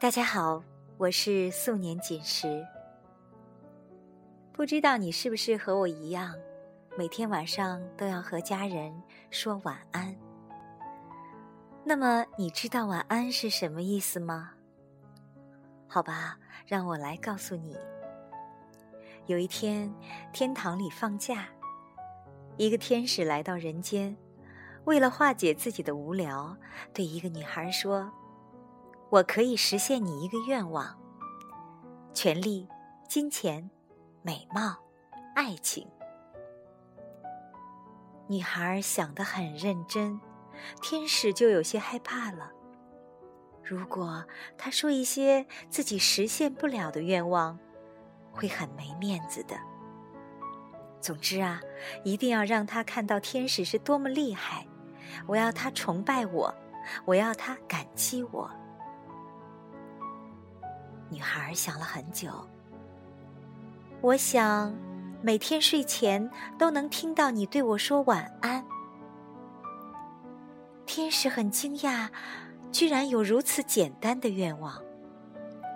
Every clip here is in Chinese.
大家好，我是素年锦时。不知道你是不是和我一样，每天晚上都要和家人说晚安？那么你知道晚安是什么意思吗？好吧，让我来告诉你。有一天，天堂里放假，一个天使来到人间，为了化解自己的无聊，对一个女孩说。我可以实现你一个愿望：权力、金钱、美貌、爱情。女孩想得很认真，天使就有些害怕了。如果她说一些自己实现不了的愿望，会很没面子的。总之啊，一定要让她看到天使是多么厉害。我要她崇拜我，我要她感激我。女孩想了很久。我想，每天睡前都能听到你对我说晚安。天使很惊讶，居然有如此简单的愿望。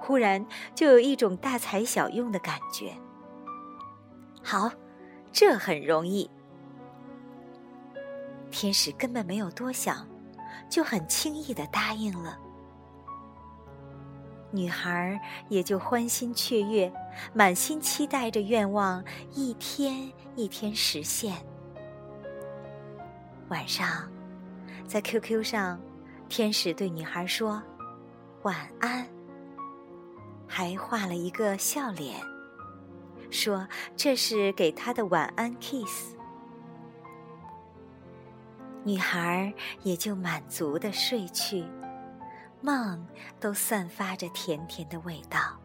忽然就有一种大材小用的感觉。好，这很容易。天使根本没有多想，就很轻易的答应了。女孩也就欢欣雀跃，满心期待着愿望一天一天实现。晚上，在 QQ 上，天使对女孩说：“晚安。”还画了一个笑脸，说这是给她的晚安 kiss。女孩也就满足的睡去。梦都散发着甜甜的味道。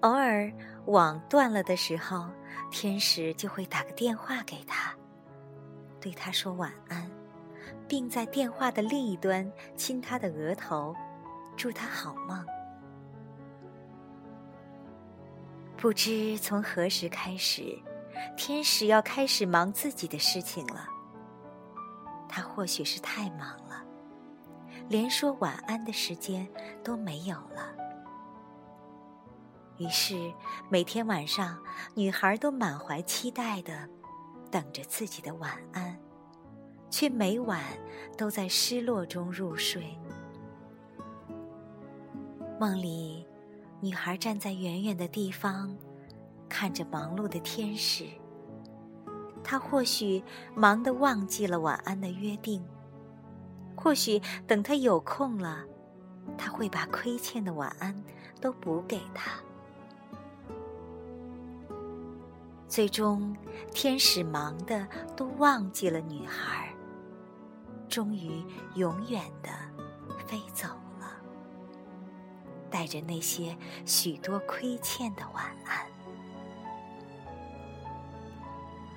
偶尔网断了的时候，天使就会打个电话给他，对他说晚安，并在电话的另一端亲他的额头，祝他好梦。不知从何时开始，天使要开始忙自己的事情了。他或许是太忙了，连说晚安的时间都没有了。于是每天晚上，女孩都满怀期待的等着自己的晚安，却每晚都在失落中入睡。梦里，女孩站在远远的地方，看着忙碌的天使。他或许忙得忘记了晚安的约定，或许等他有空了，他会把亏欠的晚安都补给他。最终，天使忙的都忘记了女孩，终于永远的飞走了，带着那些许多亏欠的晚安。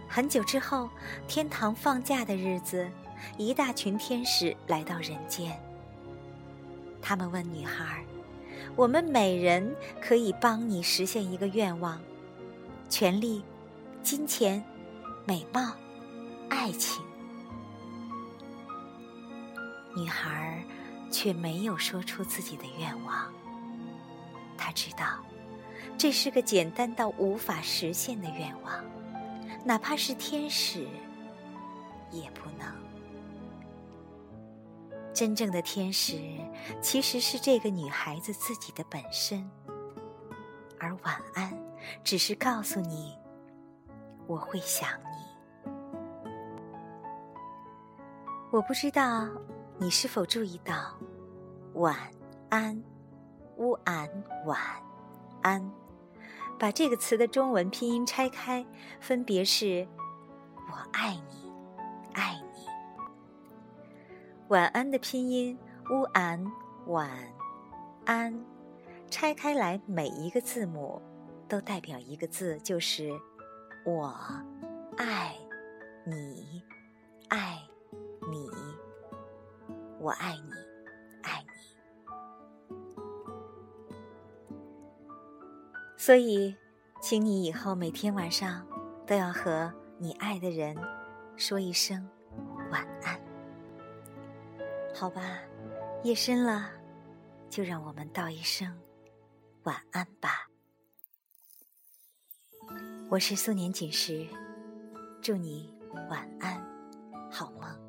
很久之后，天堂放假的日子，一大群天使来到人间。他们问女孩：“我们每人可以帮你实现一个愿望，权力、金钱、美貌、爱情。”女孩却没有说出自己的愿望。她知道，这是个简单到无法实现的愿望。哪怕是天使，也不能。真正的天使其实是这个女孩子自己的本身，而晚安只是告诉你，我会想你。我不知道你是否注意到，晚安，乌安晚安。把这个词的中文拼音拆开，分别是“我爱你，爱你”。晚安的拼音乌安晚安，拆开来每一个字母都代表一个字，就是“我爱你，爱你，我爱你，所以，请你以后每天晚上都要和你爱的人说一声晚安，好吧？夜深了，就让我们道一声晚安吧。我是素年锦时，祝你晚安，好梦。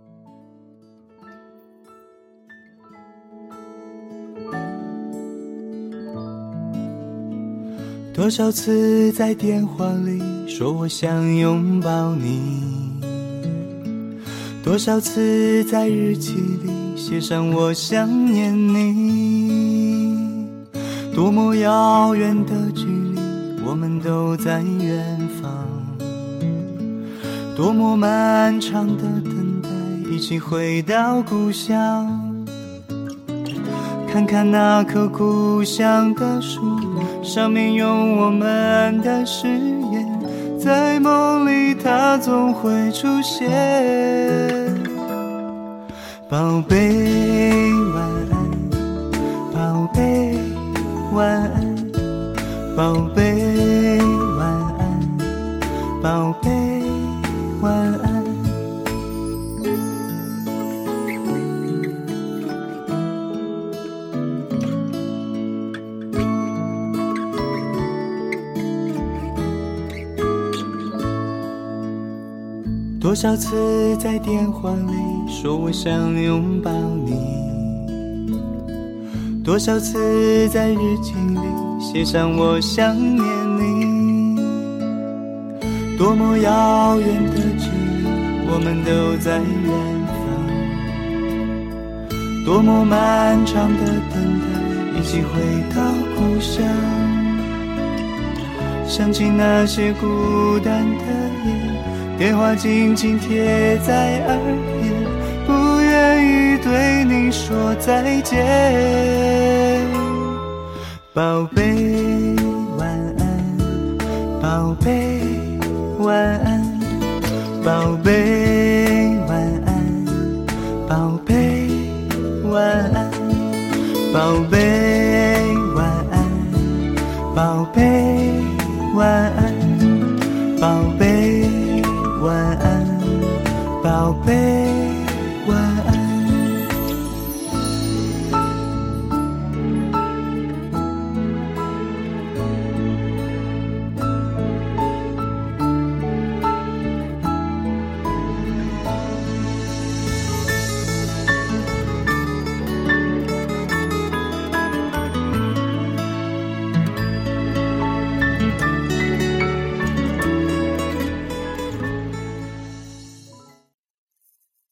多少次在电话里说我想拥抱你，多少次在日记里。写上我想念你，多么遥远的距离，我们都在远方。多么漫长的等待，一起回到故乡。看看那棵故乡的树，上面有我们的誓言，在梦里它总会出现。宝贝，晚安，宝贝，晚安，宝贝，晚安，宝贝，晚安。多少次在电话里。说我想拥抱你，多少次在日记里写上我想念你，多么遥远的距离，我们都在远方，多么漫长的等待，一起回到故乡，想起那些孤单的夜，电话紧紧贴在耳边。不愿意对你说再见，宝贝晚安，宝贝晚安，宝贝晚安，宝贝晚安，宝贝